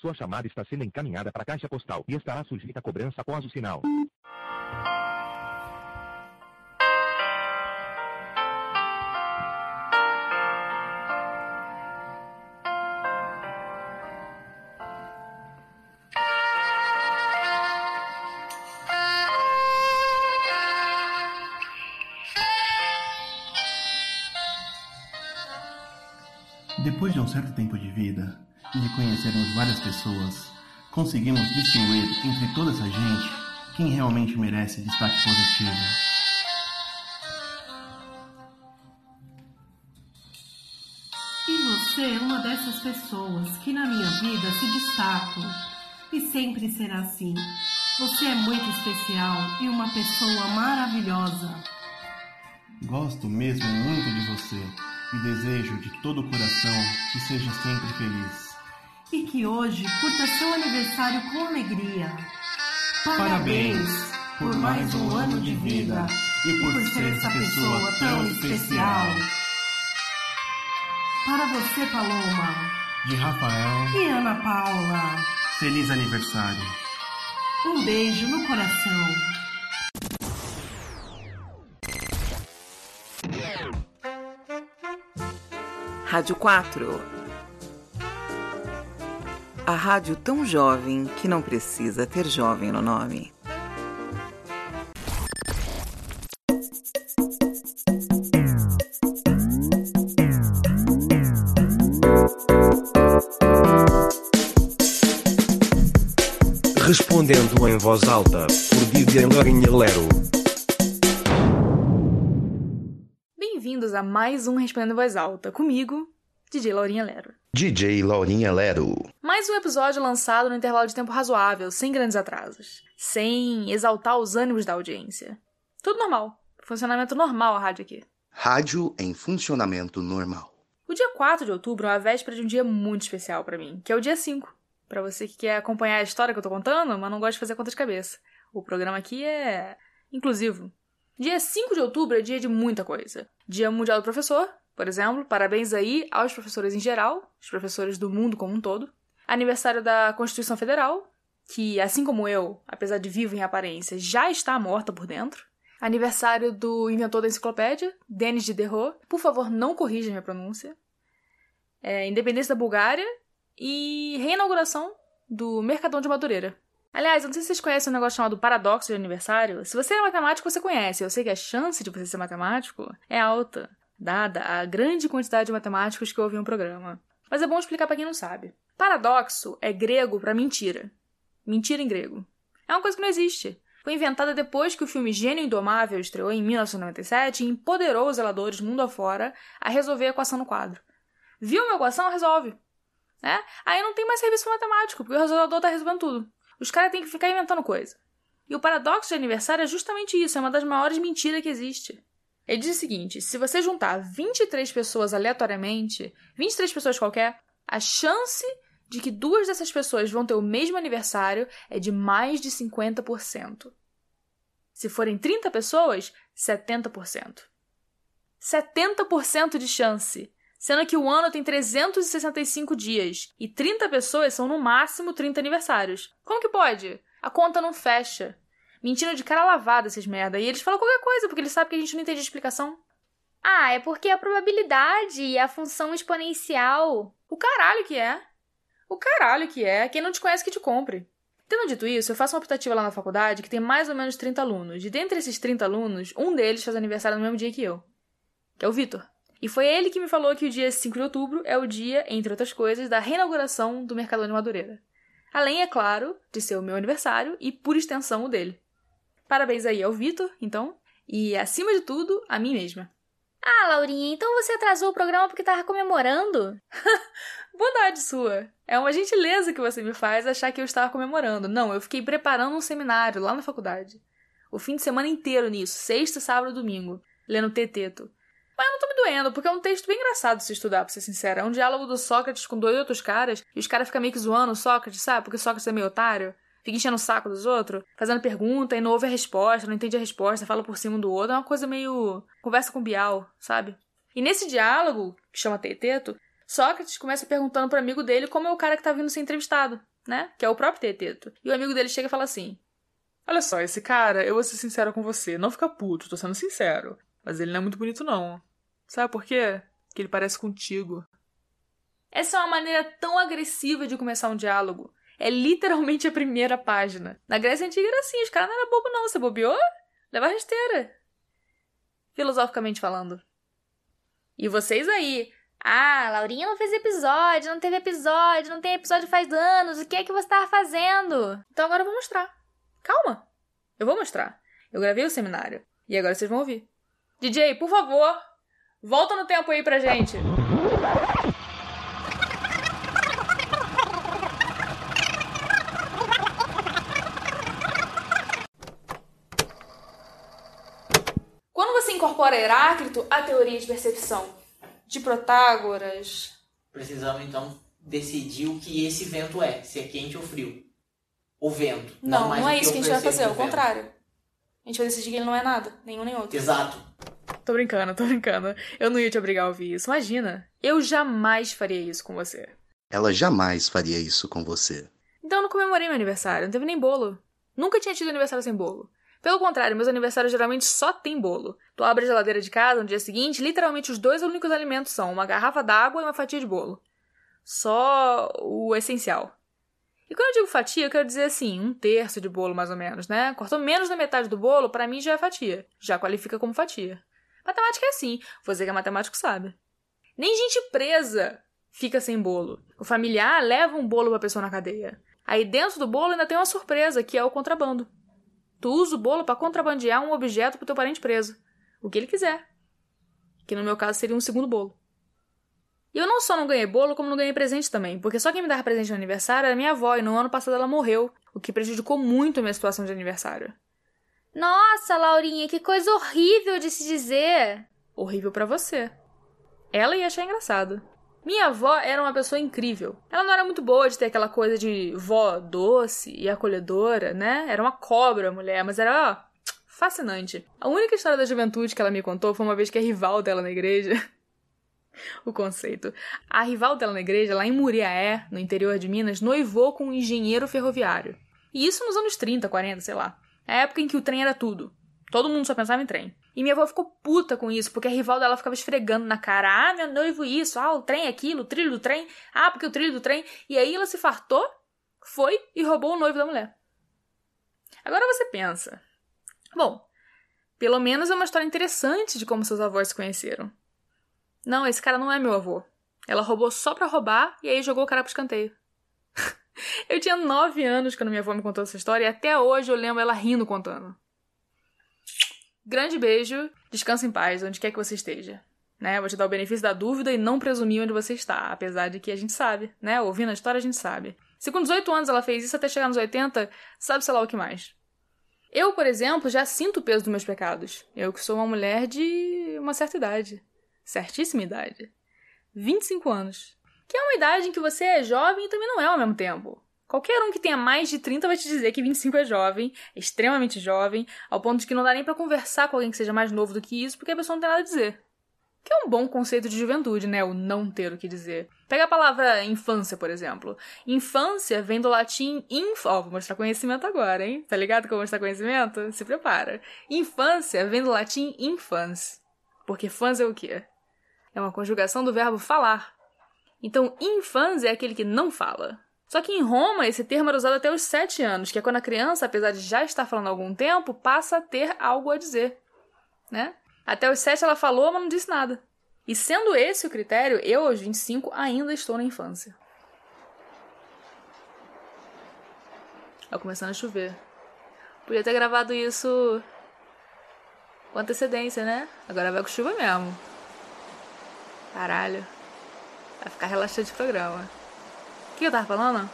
Sua chamada está sendo encaminhada para a caixa postal e estará sujeita a cobrança após o sinal. Depois de um certo tempo de vida e de conhecermos várias pessoas, conseguimos distinguir entre toda essa gente quem realmente merece destaque positivo. E você é uma dessas pessoas que na minha vida se destacam e sempre será assim. Você é muito especial e uma pessoa maravilhosa. Gosto mesmo muito de você e desejo de todo o coração que seja sempre feliz. E que hoje curta seu aniversário com alegria. Parabéns por mais um ano de vida e por ser essa pessoa tão especial. Para você, Paloma De Rafael, e Ana Paula, feliz aniversário. um beijo no coração. Rádio 4. A rádio tão jovem que não precisa ter jovem no nome. Respondendo em voz alta, por DJ Lourinha Lero. Bem-vindos a mais um Respondendo em Voz Alta, comigo, DJ Laurinha Lero. DJ Laurinha Lero. Mais um episódio lançado no intervalo de tempo razoável, sem grandes atrasos, sem exaltar os ânimos da audiência. Tudo normal, funcionamento normal a rádio aqui. Rádio em funcionamento normal. O dia 4 de outubro é a véspera de um dia muito especial pra mim, que é o dia 5. Pra você que quer acompanhar a história que eu tô contando, mas não gosta de fazer conta de cabeça. O programa aqui é inclusivo. Dia 5 de outubro é dia de muita coisa. Dia Mundial do Professor, por exemplo. Parabéns aí aos professores em geral, os professores do mundo como um todo. Aniversário da Constituição Federal, que, assim como eu, apesar de vivo em aparência, já está morta por dentro. Aniversário do inventor da enciclopédia, Denis Diderot. Por favor, não corrija minha pronúncia. É, independência da Bulgária e reinauguração do Mercadão de Madureira. Aliás, eu não sei se vocês conhecem um negócio chamado paradoxo de aniversário. Se você é matemático, você conhece. Eu sei que a chance de você ser matemático é alta, dada a grande quantidade de matemáticos que ouvem o programa. Mas é bom explicar para quem não sabe. Paradoxo é grego para mentira. Mentira em grego. É uma coisa que não existe. Foi inventada depois que o filme Gênio Indomável estreou em 1997 e empoderou os zeladores mundo afora a resolver a equação no quadro. Viu uma equação? Resolve. Né? Aí não tem mais serviço matemático, porque o resolvedor tá resolvendo tudo. Os caras têm que ficar inventando coisa. E o paradoxo de aniversário é justamente isso, é uma das maiores mentiras que existe. Ele diz o seguinte: se você juntar 23 pessoas aleatoriamente, 23 pessoas qualquer, a chance de que duas dessas pessoas vão ter o mesmo aniversário é de mais de 50%. Se forem 30 pessoas, 70%. 70% de chance, sendo que o ano tem 365 dias e 30 pessoas são no máximo 30 aniversários. Como que pode? A conta não fecha. Mentindo de cara lavada esses merda. E eles falam qualquer coisa, porque eles sabem que a gente não entende a explicação. Ah, é porque a probabilidade e a função exponencial. O caralho que é. O caralho que é. Quem não te conhece que te compre. Tendo dito isso, eu faço uma optativa lá na faculdade que tem mais ou menos 30 alunos. E dentre esses 30 alunos, um deles faz aniversário no mesmo dia que eu. Que é o Vitor. E foi ele que me falou que o dia 5 de outubro é o dia, entre outras coisas, da reinauguração do Mercadão de Madureira. Além, é claro, de ser o meu aniversário e, por extensão, o dele. Parabéns aí ao Vitor, então, e, acima de tudo, a mim mesma. Ah, Laurinha, então você atrasou o programa porque tava comemorando? Bondade sua. É uma gentileza que você me faz achar que eu estava comemorando. Não, eu fiquei preparando um seminário lá na faculdade. O fim de semana inteiro nisso, sexta, sábado e domingo, lendo Teteto. Mas eu não tô me doendo, porque é um texto bem engraçado se estudar, pra ser sincera. É um diálogo do Sócrates com dois outros caras, e os caras ficam meio que zoando o Sócrates, sabe? Porque o Sócrates é meio otário. Fica enchendo o saco dos outros, fazendo pergunta e não ouve a resposta, não entende a resposta, fala por cima do outro. É uma coisa meio. conversa com Bial, sabe? E nesse diálogo, que chama Teteto, Sócrates começa perguntando pro amigo dele como é o cara que tá vindo ser entrevistado, né? Que é o próprio Teteto. E o amigo dele chega e fala assim: Olha só, esse cara, eu vou ser sincero com você, não fica puto, tô sendo sincero. Mas ele não é muito bonito, não. Sabe por quê? Que ele parece contigo. Essa é uma maneira tão agressiva de começar um diálogo. É literalmente a primeira página. Na Grécia Antiga era assim, os caras não eram bobo, não. Você bobeou? Leva rasteira. Filosoficamente falando. E vocês aí, ah, Laurinha não fez episódio, não teve episódio, não tem episódio faz anos, o que é que você tava fazendo? Então agora eu vou mostrar. Calma, eu vou mostrar. Eu gravei o seminário e agora vocês vão ouvir. DJ, por favor, volta no tempo aí pra gente. Quando você incorpora Heráclito à teoria de percepção, de Protágoras. Precisamos então decidir o que esse vento é, se é quente ou frio. O vento. Não, não, não é isso que a gente vai fazer, é o contrário. A gente vai decidir que ele não é nada, nenhum nem outro. Exato. Tô brincando, tô brincando. Eu não ia te obrigar a ouvir isso. Imagina, eu jamais faria isso com você. Ela jamais faria isso com você. Então eu não comemorei meu aniversário, não teve nem bolo. Nunca tinha tido aniversário sem bolo. Pelo contrário, meus aniversários geralmente só tem bolo. Tu abre a geladeira de casa no dia seguinte, literalmente os dois únicos alimentos são uma garrafa d'água e uma fatia de bolo. Só o essencial. E quando eu digo fatia, eu quero dizer assim, um terço de bolo mais ou menos, né? Cortou menos da metade do bolo, para mim já é fatia. Já qualifica como fatia. Matemática é assim, você que é matemático sabe. Nem gente presa fica sem bolo. O familiar leva um bolo pra pessoa na cadeia. Aí dentro do bolo ainda tem uma surpresa, que é o contrabando. Tu usa o bolo para contrabandear um objeto pro teu parente preso. O que ele quiser. Que no meu caso seria um segundo bolo. E eu não só não ganhei bolo, como não ganhei presente também, porque só quem me dava presente no aniversário era minha avó, e no ano passado ela morreu, o que prejudicou muito a minha situação de aniversário. Nossa, Laurinha, que coisa horrível de se dizer! Horrível para você. Ela ia achar engraçado. Minha avó era uma pessoa incrível. Ela não era muito boa de ter aquela coisa de vó doce e acolhedora, né? Era uma cobra mulher, mas era, ó, fascinante. A única história da juventude que ela me contou foi uma vez que a rival dela na igreja. o conceito. A rival dela na igreja, lá em Muriaé, no interior de Minas, noivou com um engenheiro ferroviário. E isso nos anos 30, 40, sei lá. A época em que o trem era tudo. Todo mundo só pensava em trem. E minha avó ficou puta com isso, porque a rival dela ficava esfregando na cara: ah, meu noivo isso, ah, o trem é aquilo, o trilho do trem, ah, porque o trilho do trem. E aí ela se fartou, foi e roubou o noivo da mulher. Agora você pensa: bom, pelo menos é uma história interessante de como seus avós se conheceram. Não, esse cara não é meu avô. Ela roubou só pra roubar e aí jogou o cara pro escanteio. eu tinha nove anos quando minha avó me contou essa história e até hoje eu lembro ela rindo contando. Grande beijo, descansa em paz, onde quer que você esteja. Né? Vou te dar o benefício da dúvida e não presumir onde você está, apesar de que a gente sabe, né? Ouvindo a história a gente sabe. Se com 18 anos ela fez isso até chegar nos 80, sabe sei lá o que mais. Eu, por exemplo, já sinto o peso dos meus pecados. Eu que sou uma mulher de uma certa idade. Certíssima idade. 25 anos. Que é uma idade em que você é jovem e também não é ao mesmo tempo. Qualquer um que tenha mais de 30 vai te dizer que 25 é jovem, é extremamente jovem, ao ponto de que não dá nem para conversar com alguém que seja mais novo do que isso, porque a pessoa não tem nada a dizer. Que é um bom conceito de juventude, né? O não ter o que dizer. Pega a palavra infância, por exemplo. Infância vem do latim inf... Ó, oh, vou mostrar conhecimento agora, hein? Tá ligado que eu vou mostrar conhecimento? Se prepara. Infância vem do latim infans. Porque fans é o quê? É uma conjugação do verbo falar. Então, infans é aquele que não fala. Só que em Roma, esse termo era usado até os sete anos, que é quando a criança, apesar de já estar falando há algum tempo, passa a ter algo a dizer. Né? Até os sete ela falou, mas não disse nada. E sendo esse o critério, eu aos 25 ainda estou na infância. Tá começando a chover. Podia ter gravado isso com antecedência, né? Agora vai com chuva mesmo. Caralho. Vai ficar relaxante o programa que eu tava falando?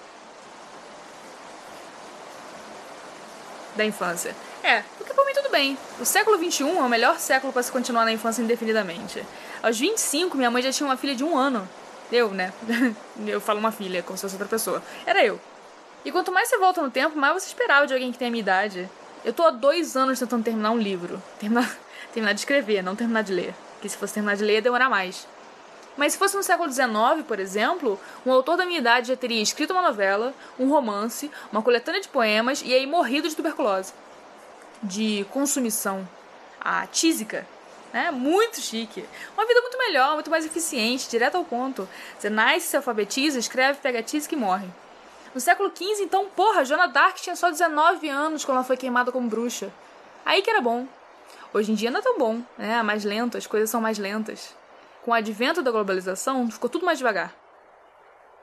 Da infância. É, porque por mim tudo bem. O século XXI é o melhor século para se continuar na infância indefinidamente. Aos 25, minha mãe já tinha uma filha de um ano. Eu, né? eu falo uma filha, como se fosse outra pessoa. Era eu. E quanto mais você volta no tempo, mais você esperava de alguém que tem a minha idade. Eu tô há dois anos tentando terminar um livro. Terminar, terminar de escrever, não terminar de ler. Porque se fosse terminar de ler, ia demorar mais. Mas se fosse no século XIX, por exemplo, um autor da minha idade já teria escrito uma novela, um romance, uma coletânea de poemas e aí morrido de tuberculose. De consumição. A tísica. Né? Muito chique. Uma vida muito melhor, muito mais eficiente, direto ao ponto. Você nasce, se alfabetiza, escreve, pega tísica e morre. No século XV, então, porra, Joana Dark tinha só 19 anos quando ela foi queimada como bruxa. Aí que era bom. Hoje em dia não é tão bom, né? Mais lento, as coisas são mais lentas. Com o advento da globalização, ficou tudo mais devagar.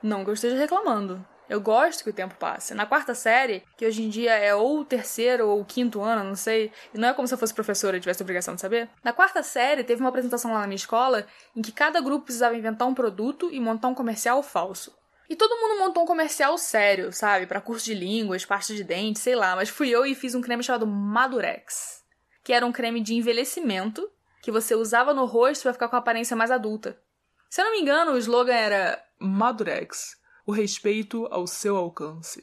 Não que eu esteja reclamando. Eu gosto que o tempo passe. Na quarta série, que hoje em dia é ou o terceiro ou o quinto ano, não sei, e não é como se eu fosse professora e tivesse obrigação de saber. Na quarta série, teve uma apresentação lá na minha escola em que cada grupo precisava inventar um produto e montar um comercial falso. E todo mundo montou um comercial sério, sabe? Para curso de línguas, pasta de dente, sei lá. Mas fui eu e fiz um creme chamado Madurex, que era um creme de envelhecimento que você usava no rosto para ficar com a aparência mais adulta. Se eu não me engano, o slogan era Madurex, o respeito ao seu alcance.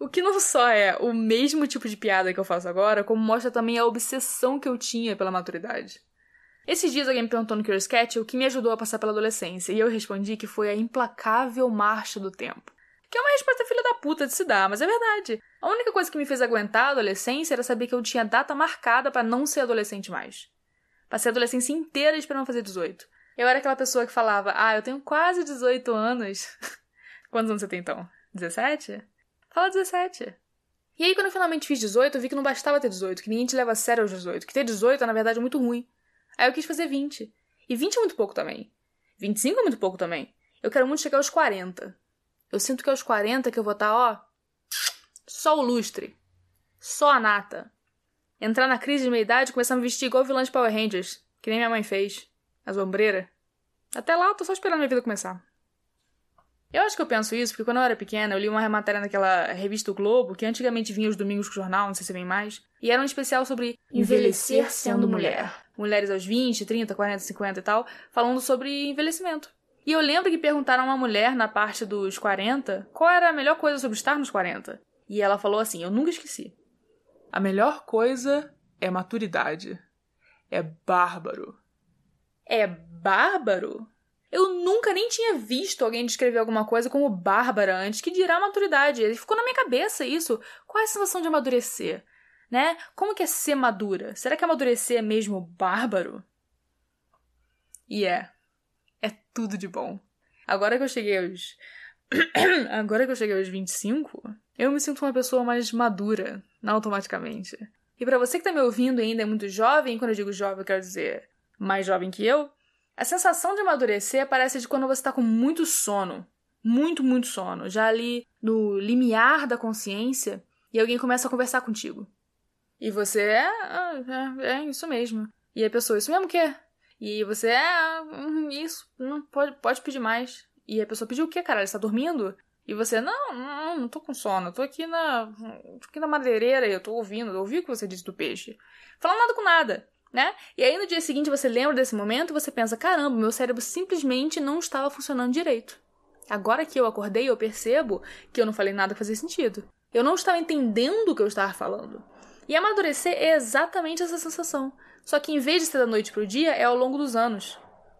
O que não só é o mesmo tipo de piada que eu faço agora, como mostra também a obsessão que eu tinha pela maturidade. Esses dias alguém me perguntou no Curious Cat o que me ajudou a passar pela adolescência, e eu respondi que foi a implacável marcha do tempo. Que é uma resposta filha da puta de se dar, mas é verdade. A única coisa que me fez aguentar a adolescência era saber que eu tinha data marcada para não ser adolescente mais. Passei a adolescência inteira esperando fazer 18. Eu era aquela pessoa que falava, ah, eu tenho quase 18 anos. Quantos anos você tem então? 17? Fala 17. E aí, quando eu finalmente fiz 18, eu vi que não bastava ter 18, que ninguém te leva a sério aos 18, que ter 18 é, na verdade, muito ruim. Aí eu quis fazer 20. E 20 é muito pouco também. 25 é muito pouco também. Eu quero muito chegar aos 40. Eu sinto que aos 40 que eu vou estar, ó, só o lustre. Só a nata. Entrar na crise de meia-idade e começar a me vestir igual vilã de Power Rangers, que nem minha mãe fez. As ombreiras. Até lá eu tô só esperando minha vida começar. Eu acho que eu penso isso porque quando eu era pequena eu li uma matéria naquela revista o Globo, que antigamente vinha os domingos com o jornal, não sei se vem mais, e era um especial sobre envelhecer sendo mulher. Mulheres aos 20, 30, 40, 50 e tal, falando sobre envelhecimento. E eu lembro que perguntaram a uma mulher na parte dos 40 qual era a melhor coisa sobre estar nos 40. E ela falou assim: Eu nunca esqueci. A melhor coisa é maturidade. É bárbaro. É bárbaro? Eu nunca nem tinha visto alguém descrever alguma coisa como bárbara antes, que dirá maturidade. Ele ficou na minha cabeça isso. Qual é a sensação de amadurecer? Né? Como que é ser madura? Será que amadurecer é mesmo bárbaro? E é. É tudo de bom. Agora que eu cheguei aos. Agora que eu cheguei aos 25, eu me sinto uma pessoa mais madura, automaticamente. E para você que tá me ouvindo e ainda é muito jovem, quando eu digo jovem, eu quero dizer mais jovem que eu, a sensação de amadurecer parece de quando você está com muito sono. Muito, muito sono. Já ali no limiar da consciência e alguém começa a conversar contigo. E você é. É, é isso mesmo. E a pessoa, isso mesmo o quê? E você é. Hum, isso, não pode, pode pedir mais. E a pessoa pediu o quê, cara? Você está dormindo? E você, não, não, não tô com sono, tô aqui na. tô aqui na madeireira eu tô ouvindo, eu ouvi o que você disse do peixe. Falando nada com nada né? E aí no dia seguinte você lembra desse momento e você pensa: caramba, meu cérebro simplesmente não estava funcionando direito. Agora que eu acordei, eu percebo que eu não falei nada que fazia sentido. Eu não estava entendendo o que eu estava falando. E amadurecer é exatamente essa sensação. Só que em vez de ser da noite pro dia, é ao longo dos anos.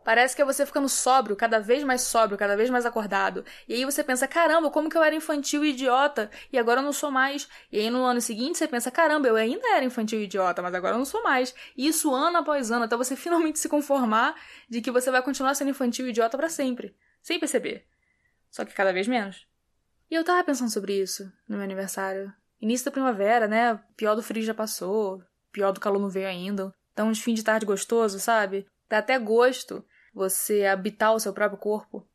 Parece que é você ficando sóbrio, cada vez mais sóbrio, cada vez mais acordado. E aí você pensa, caramba, como que eu era infantil e idiota e agora eu não sou mais. E aí no ano seguinte você pensa, caramba, eu ainda era infantil e idiota, mas agora eu não sou mais. E isso ano após ano, até você finalmente se conformar de que você vai continuar sendo infantil e idiota para sempre. Sem perceber. Só que cada vez menos. E eu tava pensando sobre isso no meu aniversário. Início da primavera, né? Pior do frio já passou. Pior do calor não veio ainda. Então, uns fim de tarde gostoso, sabe? Dá até gosto você habitar o seu próprio corpo,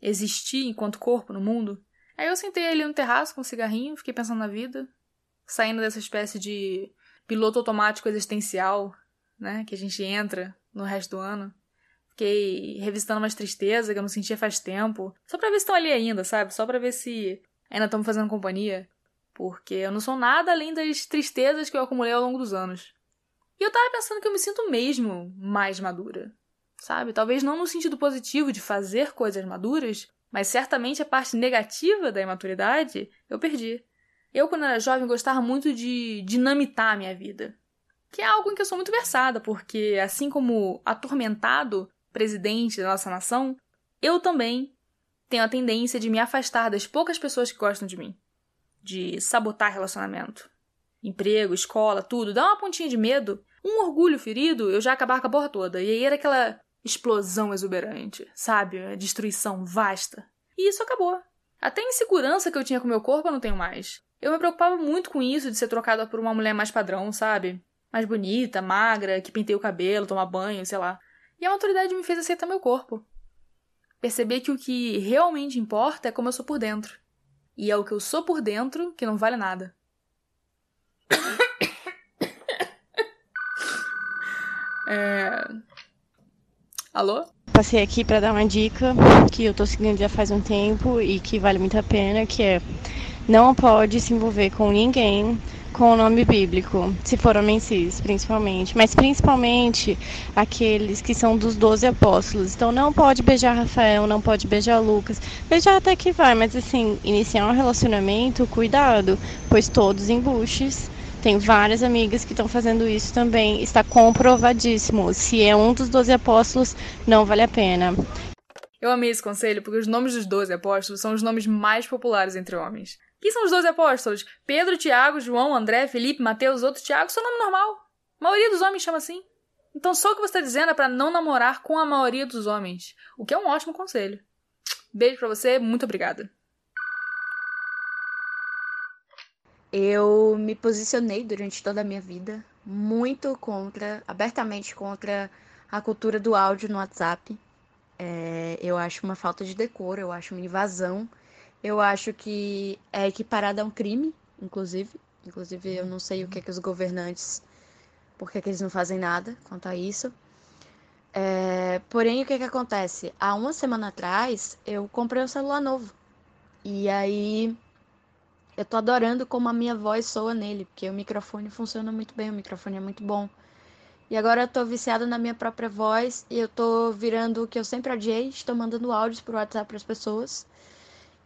existir enquanto corpo no mundo. Aí eu sentei ali no terraço com um cigarrinho, fiquei pensando na vida, saindo dessa espécie de piloto automático existencial, né, que a gente entra no resto do ano. Fiquei revisitando umas tristezas que eu não sentia faz tempo, só pra ver se estão ali ainda, sabe? Só pra ver se ainda estão me fazendo companhia. Porque eu não sou nada além das tristezas que eu acumulei ao longo dos anos. E eu tava pensando que eu me sinto mesmo mais madura sabe? Talvez não no sentido positivo de fazer coisas maduras, mas certamente a parte negativa da imaturidade eu perdi. Eu, quando era jovem, gostava muito de dinamitar a minha vida. Que é algo em que eu sou muito versada, porque assim como atormentado presidente da nossa nação, eu também tenho a tendência de me afastar das poucas pessoas que gostam de mim. De sabotar relacionamento. Emprego, escola, tudo. Dá uma pontinha de medo, um orgulho ferido, eu já acabar com a porra toda. E aí era aquela explosão exuberante, sabe? A destruição vasta. E isso acabou. Até a insegurança que eu tinha com meu corpo eu não tenho mais. Eu me preocupava muito com isso de ser trocada por uma mulher mais padrão, sabe? Mais bonita, magra, que penteia o cabelo, toma banho, sei lá. E a maturidade me fez aceitar meu corpo. Perceber que o que realmente importa é como eu sou por dentro. E é o que eu sou por dentro que não vale nada. é... Alô? Passei aqui para dar uma dica que eu tô seguindo já faz um tempo e que vale muito a pena, que é não pode se envolver com ninguém com o nome bíblico, se for homens cis, principalmente, mas principalmente aqueles que são dos doze apóstolos. Então não pode beijar Rafael, não pode beijar Lucas. Beijar até que vai, mas assim, iniciar um relacionamento, cuidado, pois todos embuches. Tem várias amigas que estão fazendo isso também. Está comprovadíssimo. Se é um dos doze apóstolos, não vale a pena. Eu amei esse conselho porque os nomes dos doze apóstolos são os nomes mais populares entre homens. Quem são os doze apóstolos? Pedro, Tiago, João, André, Felipe, Mateus, outro Tiago, seu nome normal. A maioria dos homens chama assim. Então só o que você está dizendo é para não namorar com a maioria dos homens. O que é um ótimo conselho. Beijo para você, muito obrigada. Eu me posicionei durante toda a minha vida muito contra, abertamente contra a cultura do áudio no WhatsApp. É, eu acho uma falta de decoro, eu acho uma invasão eu acho que é equiparada a um crime, inclusive. Inclusive, eu não sei o que é que os governantes, por que, eles não fazem nada quanto a isso. É, porém, o que, que acontece? Há uma semana atrás, eu comprei um celular novo. E aí, eu tô adorando como a minha voz soa nele, porque o microfone funciona muito bem, o microfone é muito bom. E agora eu tô viciada na minha própria voz e eu tô virando o que eu sempre adiei, estou mandando áudios pro WhatsApp para as pessoas.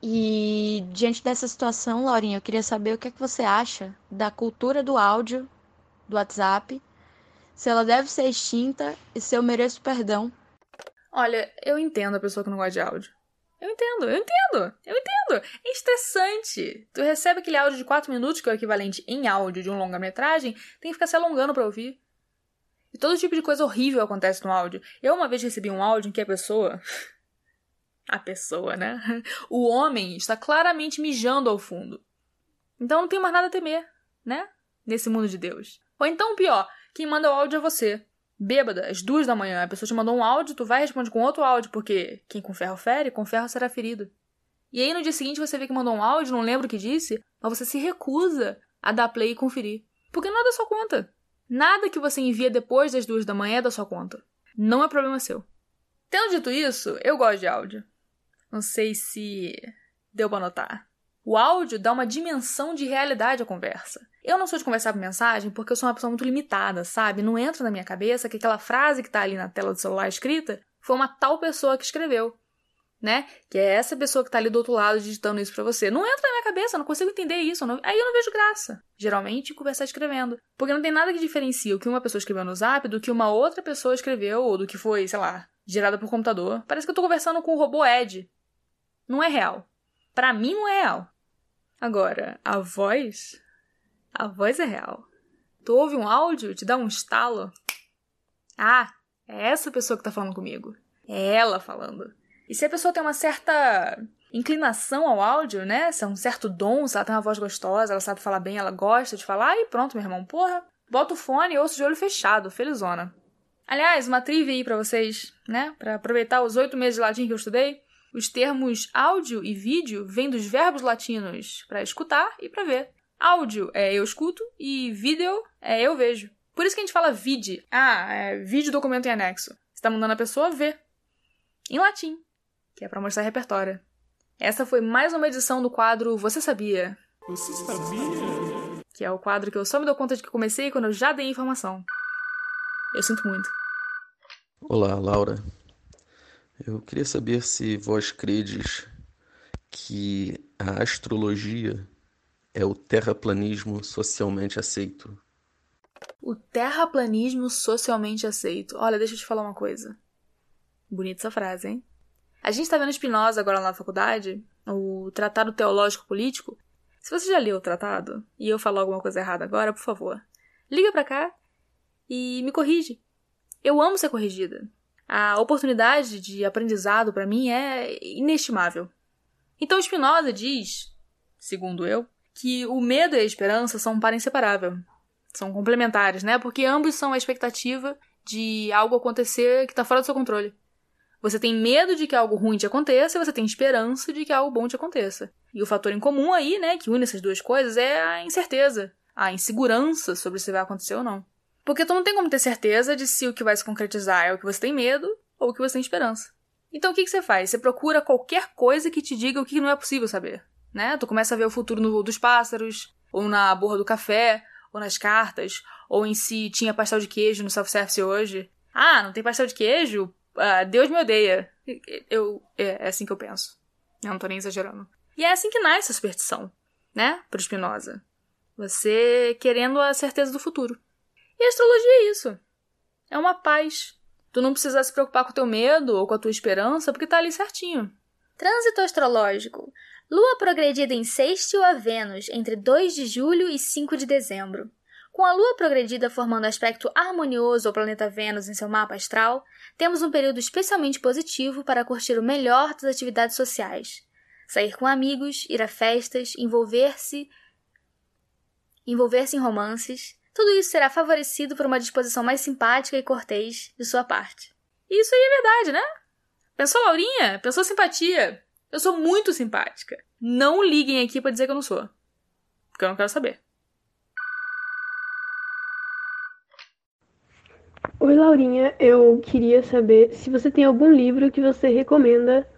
E diante dessa situação, Laurinha, eu queria saber o que é que você acha da cultura do áudio do WhatsApp, se ela deve ser extinta e se eu mereço perdão. Olha, eu entendo a pessoa que não gosta de áudio. Eu entendo, eu entendo, eu entendo. É estressante. Tu recebe aquele áudio de 4 minutos, que é o equivalente em áudio de um longa-metragem, tem que ficar se alongando para ouvir. E todo tipo de coisa horrível acontece no áudio. Eu uma vez recebi um áudio em que a pessoa a pessoa, né? O homem está claramente mijando ao fundo. Então não tem mais nada a temer, né? Nesse mundo de Deus. Ou então, pior, quem manda o áudio é você. Bêbada, às duas da manhã, a pessoa te mandou um áudio, tu vai e responde com outro áudio, porque quem com ferro fere, com ferro será ferido. E aí no dia seguinte você vê que mandou um áudio, não lembra o que disse, mas você se recusa a dar play e conferir. Porque não é da sua conta. Nada que você envia depois das duas da manhã é da sua conta. Não é problema seu. Tendo dito isso, eu gosto de áudio. Não sei se deu pra notar. O áudio dá uma dimensão de realidade à conversa. Eu não sou de conversar por mensagem porque eu sou uma pessoa muito limitada, sabe? Não entra na minha cabeça que aquela frase que tá ali na tela do celular escrita foi uma tal pessoa que escreveu, né? Que é essa pessoa que tá ali do outro lado digitando isso para você. Não entra na minha cabeça, eu não consigo entender isso. Eu não... Aí eu não vejo graça, geralmente, conversar escrevendo. Porque não tem nada que diferencia o que uma pessoa escreveu no zap do que uma outra pessoa escreveu ou do que foi, sei lá, gerada por computador. Parece que eu tô conversando com o robô Ed, não é real. Para mim não é real. Agora, a voz, a voz é real. Tu ouve um áudio, te dá um estalo. Ah, é essa pessoa que tá falando comigo. É ela falando. E se a pessoa tem uma certa inclinação ao áudio, né? Se é um certo dom, se ela tem uma voz gostosa, ela sabe falar bem, ela gosta de falar, e pronto, meu irmão, porra. Bota o fone e ouço de olho fechado, felizona. Aliás, uma trivia aí pra vocês, né? Pra aproveitar os oito meses de latim que eu estudei. Os termos áudio e vídeo vêm dos verbos latinos para escutar e para ver. Áudio é eu escuto e vídeo é eu vejo. Por isso que a gente fala vide. Ah, é vídeo documento em anexo. Você está mandando a pessoa ver. Em latim, que é para mostrar repertório. Essa foi mais uma edição do quadro Você Sabia? Você sabia? Que é o quadro que eu só me dou conta de que comecei quando eu já dei informação. Eu sinto muito. Olá, Laura. Eu queria saber se vós credes que a astrologia é o terraplanismo socialmente aceito. O terraplanismo socialmente aceito. Olha, deixa eu te falar uma coisa. Bonita essa frase, hein? A gente tá vendo Spinoza agora na faculdade, o Tratado Teológico Político. Se você já leu o tratado e eu falar alguma coisa errada agora, por favor, liga pra cá e me corrige. Eu amo ser corrigida. A oportunidade de aprendizado para mim é inestimável. Então Spinoza diz, segundo eu, que o medo e a esperança são um par inseparável. São complementares, né? Porque ambos são a expectativa de algo acontecer que está fora do seu controle. Você tem medo de que algo ruim te aconteça e você tem esperança de que algo bom te aconteça. E o fator em comum aí, né, que une essas duas coisas é a incerteza, a insegurança sobre se vai acontecer ou não. Porque tu não tem como ter certeza de se o que vai se concretizar é o que você tem medo ou o que você tem esperança. Então o que, que você faz? Você procura qualquer coisa que te diga o que não é possível saber. Né? Tu começa a ver o futuro no voo dos pássaros, ou na borra do café, ou nas cartas, ou em se tinha pastel de queijo no self-service hoje. Ah, não tem pastel de queijo? Ah, Deus me odeia. Eu, é, é assim que eu penso. Eu não tô nem exagerando. E é assim que nasce a superstição, né? Pro Spinoza. Você querendo a certeza do futuro. E a astrologia é isso. É uma paz. Tu não precisa se preocupar com o teu medo ou com a tua esperança, porque tá ali certinho. Trânsito astrológico. Lua progredida em sextil a Vênus entre 2 de julho e 5 de dezembro. Com a Lua progredida formando aspecto harmonioso ao planeta Vênus em seu mapa astral, temos um período especialmente positivo para curtir o melhor das atividades sociais. Sair com amigos, ir a festas, envolver-se envolver-se em romances, tudo isso será favorecido por uma disposição mais simpática e cortês de sua parte. E isso aí é verdade, né? Pensou Laurinha? Pensou simpatia? Eu sou muito simpática. Não liguem aqui para dizer que eu não sou. Porque eu não quero saber. Oi, Laurinha. Eu queria saber se você tem algum livro que você recomenda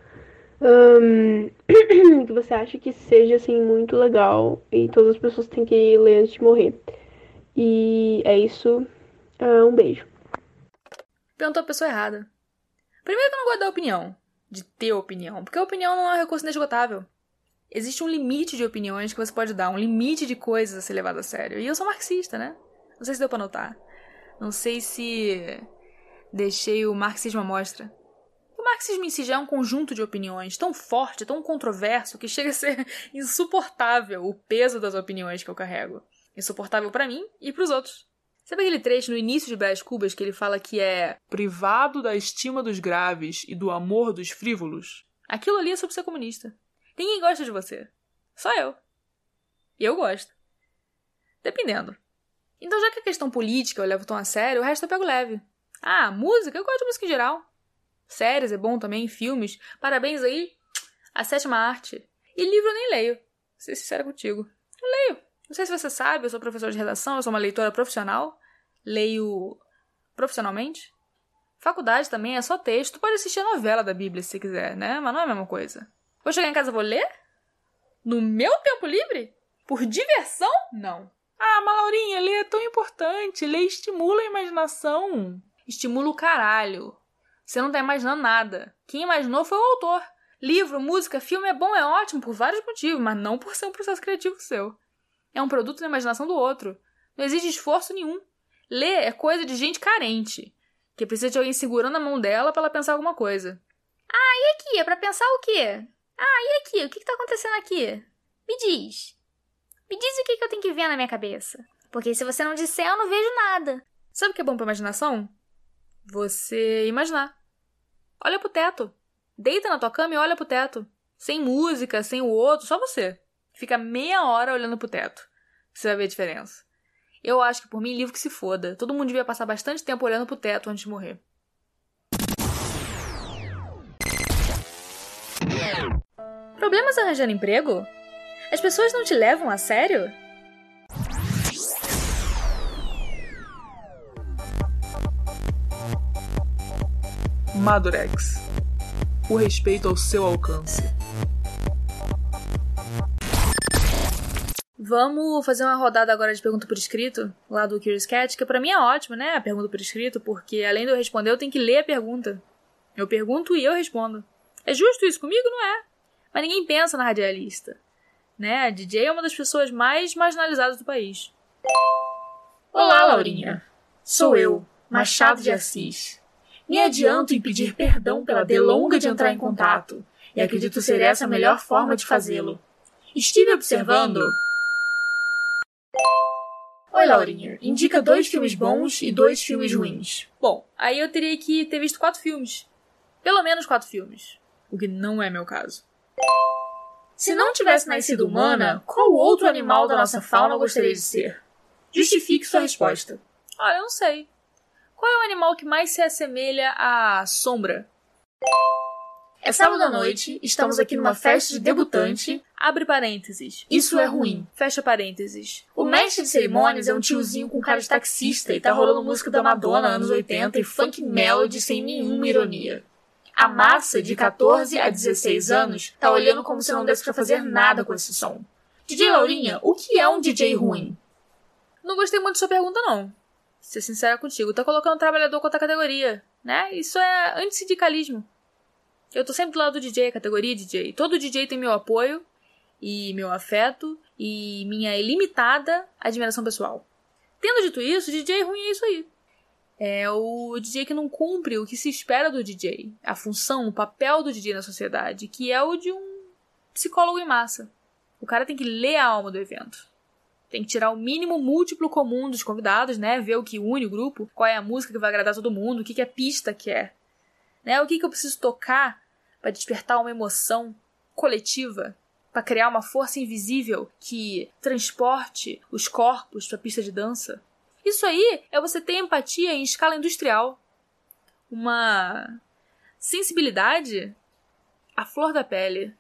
um, que você acha que seja assim muito legal e todas as pessoas têm que ler antes de morrer. E é isso. Uh, um beijo. Perguntou a pessoa errada. Primeiro que eu não gosto da opinião. De ter opinião. Porque a opinião não é um recurso inesgotável. Existe um limite de opiniões que você pode dar, um limite de coisas a ser levado a sério. E eu sou marxista, né? Não sei se deu pra notar. Não sei se deixei o marxismo à mostra. O marxismo em si já é um conjunto de opiniões tão forte, tão controverso, que chega a ser insuportável o peso das opiniões que eu carrego. Insuportável para mim e para os outros. Sabe aquele trecho no início de Brás Cubas que ele fala que é privado da estima dos graves e do amor dos frívolos? Aquilo ali é sobre ser comunista. Ninguém gosta de você. Só eu. E eu gosto. Dependendo. Então, já que a questão política eu levo tão a sério, o resto eu pego leve. Ah, música? Eu gosto de música em geral. Séries é bom também, filmes. Parabéns aí, a sétima arte. E livro eu nem leio. Vou ser sincera contigo. Eu leio. Não sei se você sabe, eu sou professor de redação, eu sou uma leitora profissional. Leio profissionalmente. Faculdade também é só texto. Pode assistir a novela da Bíblia se quiser, né? Mas não é a mesma coisa. Vou chegar em casa e vou ler? No meu tempo livre? Por diversão? Não. Ah, mas Laurinha, ler é tão importante. Ler estimula a imaginação. Estimula o caralho. Você não tá imaginando nada. Quem imaginou foi o autor. Livro, música, filme é bom, é ótimo por vários motivos, mas não por ser um processo criativo seu. É um produto da imaginação do outro. Não exige esforço nenhum. Ler é coisa de gente carente, que precisa de alguém segurando a mão dela para ela pensar alguma coisa. Ah, e aqui? É pra pensar o quê? Ah, e aqui? O que, que tá acontecendo aqui? Me diz. Me diz o que, que eu tenho que ver na minha cabeça. Porque se você não disser, eu não vejo nada. Sabe o que é bom pra imaginação? Você imaginar. Olha pro teto. Deita na tua cama e olha pro teto. Sem música, sem o outro, só você. Fica meia hora olhando pro teto. Você vai ver a diferença. Eu acho que por mim, livro que se foda. Todo mundo devia passar bastante tempo olhando pro teto antes de morrer. Problemas arranjando emprego? As pessoas não te levam a sério? Madurex. O respeito ao seu alcance. Vamos fazer uma rodada agora de pergunta por escrito, lá do Curious Cat, que pra mim é ótimo, né? A pergunta por escrito, porque além de eu responder, eu tenho que ler a pergunta. Eu pergunto e eu respondo. É justo isso comigo? Não é. Mas ninguém pensa na radialista. Né? A DJ é uma das pessoas mais marginalizadas do país. Olá, Laurinha. Sou eu, Machado de Assis. me adianto em pedir perdão pela delonga de entrar em contato, e acredito ser essa a melhor forma de fazê-lo. Estive observando. Oi, Laurinha. Indica dois filmes bons e dois filmes ruins. Bom, aí eu teria que ter visto quatro filmes. Pelo menos quatro filmes. O que não é meu caso. Se não tivesse nascido humana, qual outro animal da nossa fauna gostaria de ser? Justifique sua resposta. Ah, eu não sei. Qual é o animal que mais se assemelha à sombra? É sábado à noite, estamos aqui numa festa de debutante. Abre parênteses. Isso é ruim. Fecha parênteses. O mestre de cerimônias é um tiozinho com cara de taxista e tá rolando música da Madonna anos 80 e funk melody sem nenhuma ironia. A massa, de 14 a 16 anos, tá olhando como se não desse pra fazer nada com esse som. DJ Laurinha, o que é um DJ ruim? Não gostei muito da sua pergunta, não. Ser sincera contigo, tá colocando o trabalhador contra a categoria, né? Isso é antissindicalismo. Eu tô sempre do lado do DJ, categoria DJ. Todo DJ tem meu apoio e meu afeto e minha ilimitada admiração pessoal. Tendo dito isso, DJ ruim é isso aí. É o DJ que não cumpre o que se espera do DJ, a função, o papel do DJ na sociedade, que é o de um psicólogo em massa. O cara tem que ler a alma do evento. Tem que tirar o mínimo múltiplo comum dos convidados, né? Ver o que une o grupo, qual é a música que vai agradar todo mundo, o que, que a pista quer. Né? O que, que eu preciso tocar para despertar uma emoção coletiva, para criar uma força invisível que transporte os corpos para a pista de dança. Isso aí é você ter empatia em escala industrial. Uma sensibilidade à flor da pele.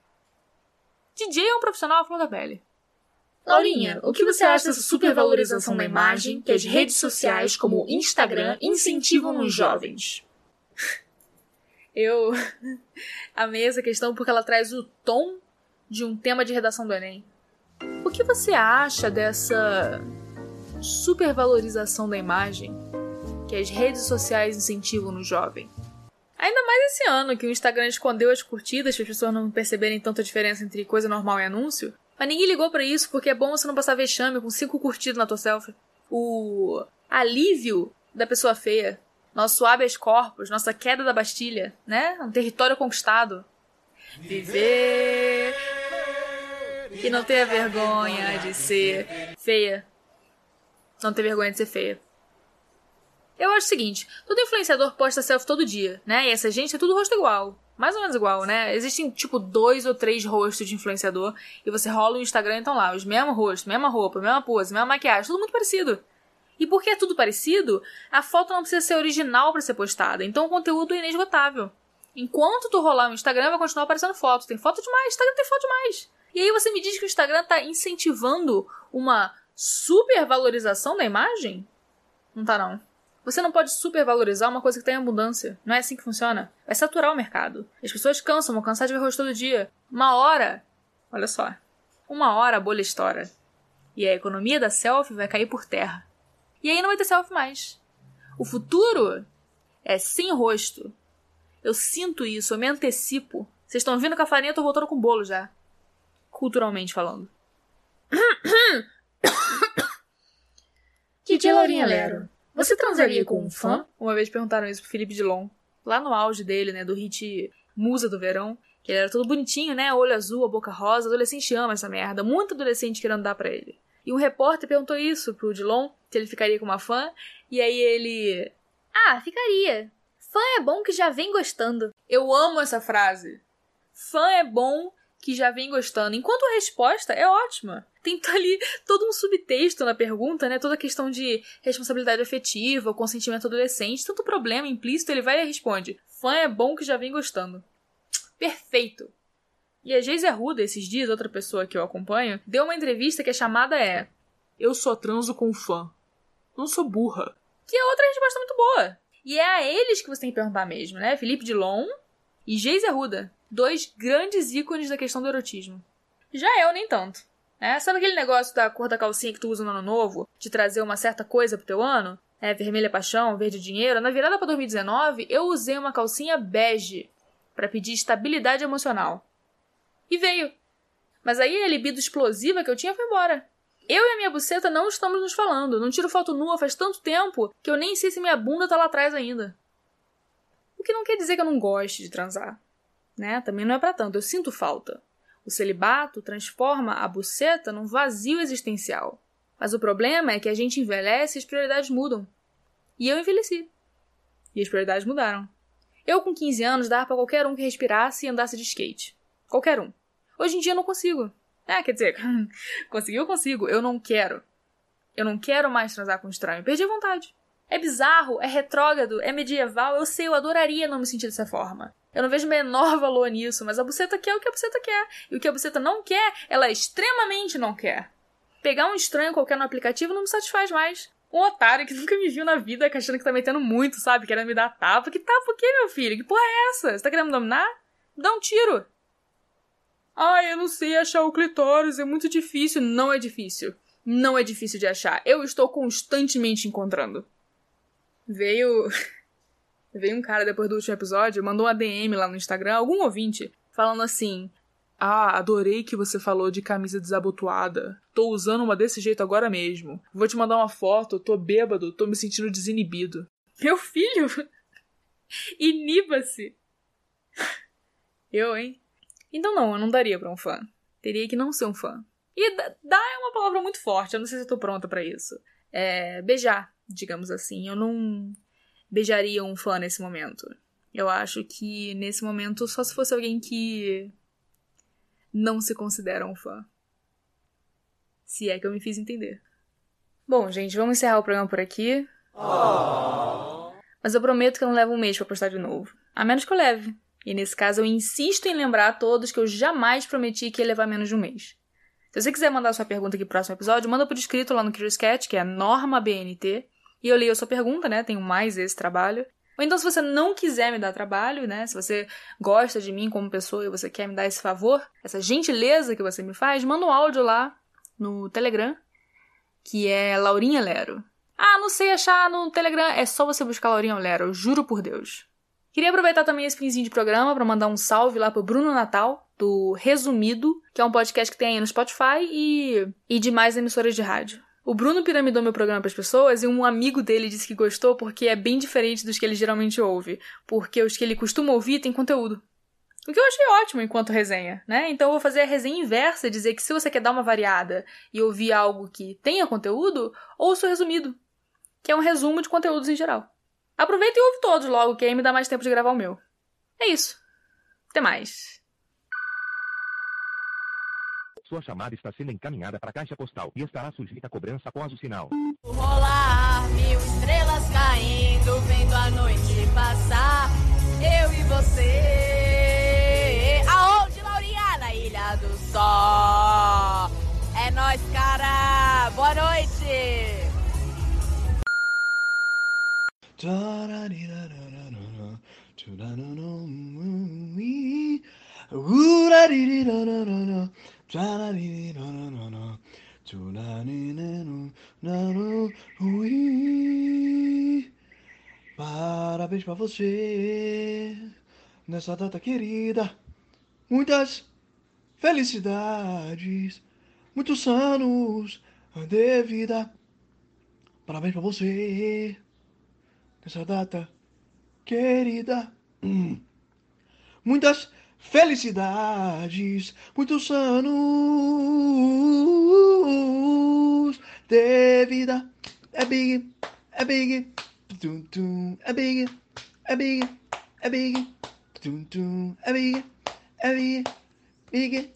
DJ é um profissional à flor da pele. Laurinha, o que você acha dessa supervalorização da imagem que as redes sociais como o Instagram incentivam nos jovens? Eu amei essa questão porque ela traz o tom de um tema de redação do Enem. O que você acha dessa supervalorização da imagem que as redes sociais incentivam no jovem? Ainda mais esse ano que o Instagram escondeu as curtidas para as pessoas não perceberem tanta diferença entre coisa normal e anúncio. Mas ninguém ligou para isso porque é bom você não passar vexame com cinco curtidas na tua selfie. O alívio da pessoa feia, nosso habeas corpus, nossa queda da Bastilha, né? Um território conquistado. Viver e não ter vergonha de ser feia. Não ter vergonha de ser feia. Eu acho o seguinte, todo influenciador posta selfie todo dia, né? E essa gente é tudo rosto igual mais ou menos igual, né? Existem, tipo, dois ou três rostos de influenciador e você rola o Instagram, então lá, os mesmos rostos, mesma roupa, mesma pose, mesma maquiagem, tudo muito parecido. E porque é tudo parecido, a foto não precisa ser original para ser postada, então o conteúdo é inesgotável. Enquanto tu rolar o Instagram, vai continuar aparecendo foto. Tem foto demais, Instagram tem foto demais. E aí você me diz que o Instagram tá incentivando uma supervalorização da imagem? Não tá não. Você não pode supervalorizar uma coisa que tem abundância. Não é assim que funciona. Vai saturar o mercado. As pessoas cansam, vão cansar de ver rosto todo dia. Uma hora, olha só, uma hora a bolha estoura. E a economia da selfie vai cair por terra. E aí não vai ter selfie mais. O futuro é sem rosto. Eu sinto isso, eu me antecipo. Vocês estão vindo com a farinha, eu tô voltando com o bolo já. Culturalmente falando. DJ Laurinha Lero. Você transaria com um fã? Uma vez perguntaram isso pro Felipe Dilon, lá no auge dele, né, do hit Musa do Verão, que ele era todo bonitinho, né, olho azul, a boca rosa, adolescente ama essa merda, muito adolescente querendo dar para ele. E um repórter perguntou isso pro Dilon, se ele ficaria com uma fã, e aí ele... Ah, ficaria. Fã é bom que já vem gostando. Eu amo essa frase. Fã é bom que já vem gostando. Enquanto a resposta é ótima tem ali todo um subtexto na pergunta, né? Toda a questão de responsabilidade afetiva, consentimento adolescente, tanto problema implícito, ele vai e responde: fã é bom que já vem gostando. Perfeito! E a Geise Arruda, esses dias, outra pessoa que eu acompanho, deu uma entrevista que a chamada é Eu só transo com fã. Não sou burra. Que é outra resposta muito boa. E é a eles que você tem que perguntar mesmo, né? Felipe Dilon e Geise Arruda. Dois grandes ícones da questão do erotismo. Já eu, nem tanto. É, sabe aquele negócio da cor da calcinha que tu usa no ano novo? De trazer uma certa coisa pro teu ano? É, vermelha paixão, verde dinheiro. Na virada para 2019, eu usei uma calcinha bege para pedir estabilidade emocional. E veio. Mas aí a libido explosiva que eu tinha foi embora. Eu e a minha buceta não estamos nos falando. Não tiro foto nua faz tanto tempo que eu nem sei se minha bunda tá lá atrás ainda. que não quer dizer que eu não goste de transar, né? Também não é para tanto, eu sinto falta. O celibato transforma a buceta num vazio existencial. Mas o problema é que a gente envelhece e as prioridades mudam. E eu envelheci. E as prioridades mudaram. Eu, com 15 anos, dava pra qualquer um que respirasse e andasse de skate. Qualquer um. Hoje em dia eu não consigo. É, quer dizer, conseguiu, eu consigo. Eu não quero. Eu não quero mais transar com estranho. Perdi a vontade. É bizarro, é retrógrado, é medieval. Eu sei, eu adoraria não me sentir dessa forma. Eu não vejo menor valor nisso, mas a buceta quer o que a buceta quer. E o que a buceta não quer, ela extremamente não quer. Pegar um estranho qualquer no aplicativo não me satisfaz mais. Um otário que nunca me viu na vida, achando que tá metendo muito, sabe? Querendo me dar tapa. Que tapa o quê, meu filho? Que porra é essa? Você tá querendo me dominar? Dá um tiro. Ai, eu não sei achar o clitóris, é muito difícil. Não é difícil. Não é difícil de achar. Eu estou constantemente encontrando. Veio. Veio um cara depois do último episódio, mandou uma DM lá no Instagram, algum ouvinte, falando assim: Ah, adorei que você falou de camisa desabotoada. Tô usando uma desse jeito agora mesmo. Vou te mandar uma foto, tô bêbado, tô me sentindo desinibido. Meu filho! Iniba-se! Eu, hein? Então não, eu não daria pra um fã. Teria que não ser um fã. E dar é uma palavra muito forte, eu não sei se eu tô pronta para isso. É, beijar, digamos assim. Eu não beijaria um fã nesse momento. Eu acho que nesse momento só se fosse alguém que não se considera um fã. Se é que eu me fiz entender. Bom, gente, vamos encerrar o programa por aqui. Oh. Mas eu prometo que eu não levo um mês para postar de novo. A menos que eu leve. E nesse caso eu insisto em lembrar a todos que eu jamais prometi que ia levar menos de um mês. Se você quiser mandar sua pergunta aqui pro próximo episódio, manda por escrito lá no Curious Cat, que é Norma BNT, e eu leio a sua pergunta, né? Tenho mais esse trabalho. Ou então, se você não quiser me dar trabalho, né? Se você gosta de mim como pessoa e você quer me dar esse favor, essa gentileza que você me faz, manda um áudio lá no Telegram, que é Laurinha Lero. Ah, não sei achar no Telegram, é só você buscar Laurinha Lero, juro por Deus. Queria aproveitar também esse finzinho de programa para mandar um salve lá pro Bruno Natal, do Resumido, que é um podcast que tem aí no Spotify e, e demais emissoras de rádio. O Bruno piramidou meu programa para as pessoas e um amigo dele disse que gostou porque é bem diferente dos que ele geralmente ouve, porque os que ele costuma ouvir têm conteúdo. O que eu achei ótimo enquanto resenha, né? Então eu vou fazer a resenha inversa, dizer que se você quer dar uma variada e ouvir algo que tenha conteúdo, ouça o resumido, que é um resumo de conteúdos em geral. Aproveita e ouve todos logo, que aí me dá mais tempo de gravar o meu. É isso. Até mais. Sua chamada está sendo encaminhada para a caixa postal e estará sujeita a cobrança após o sinal. Rolar mil estrelas caindo, vendo a noite passar. Eu e você. Aonde, Laurinha? Na Ilha do Sol. É nós, cara. Boa noite. Parabéns pra você nessa data querida. Muitas felicidades, muitos anos de vida. Parabéns pra você nessa data querida. Hum. Muitas felicidades, muitos anos de vida. É big, é big, tum, tum, é big, é big, é big, tum, tum, é big, é big, big.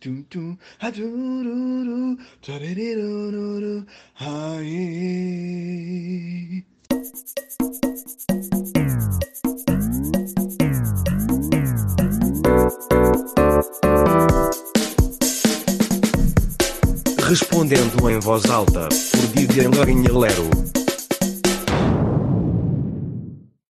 Tum, tum, adururu, tarariruru, ai. Respondendo em voz alta, por Vivian Lorinha Lero.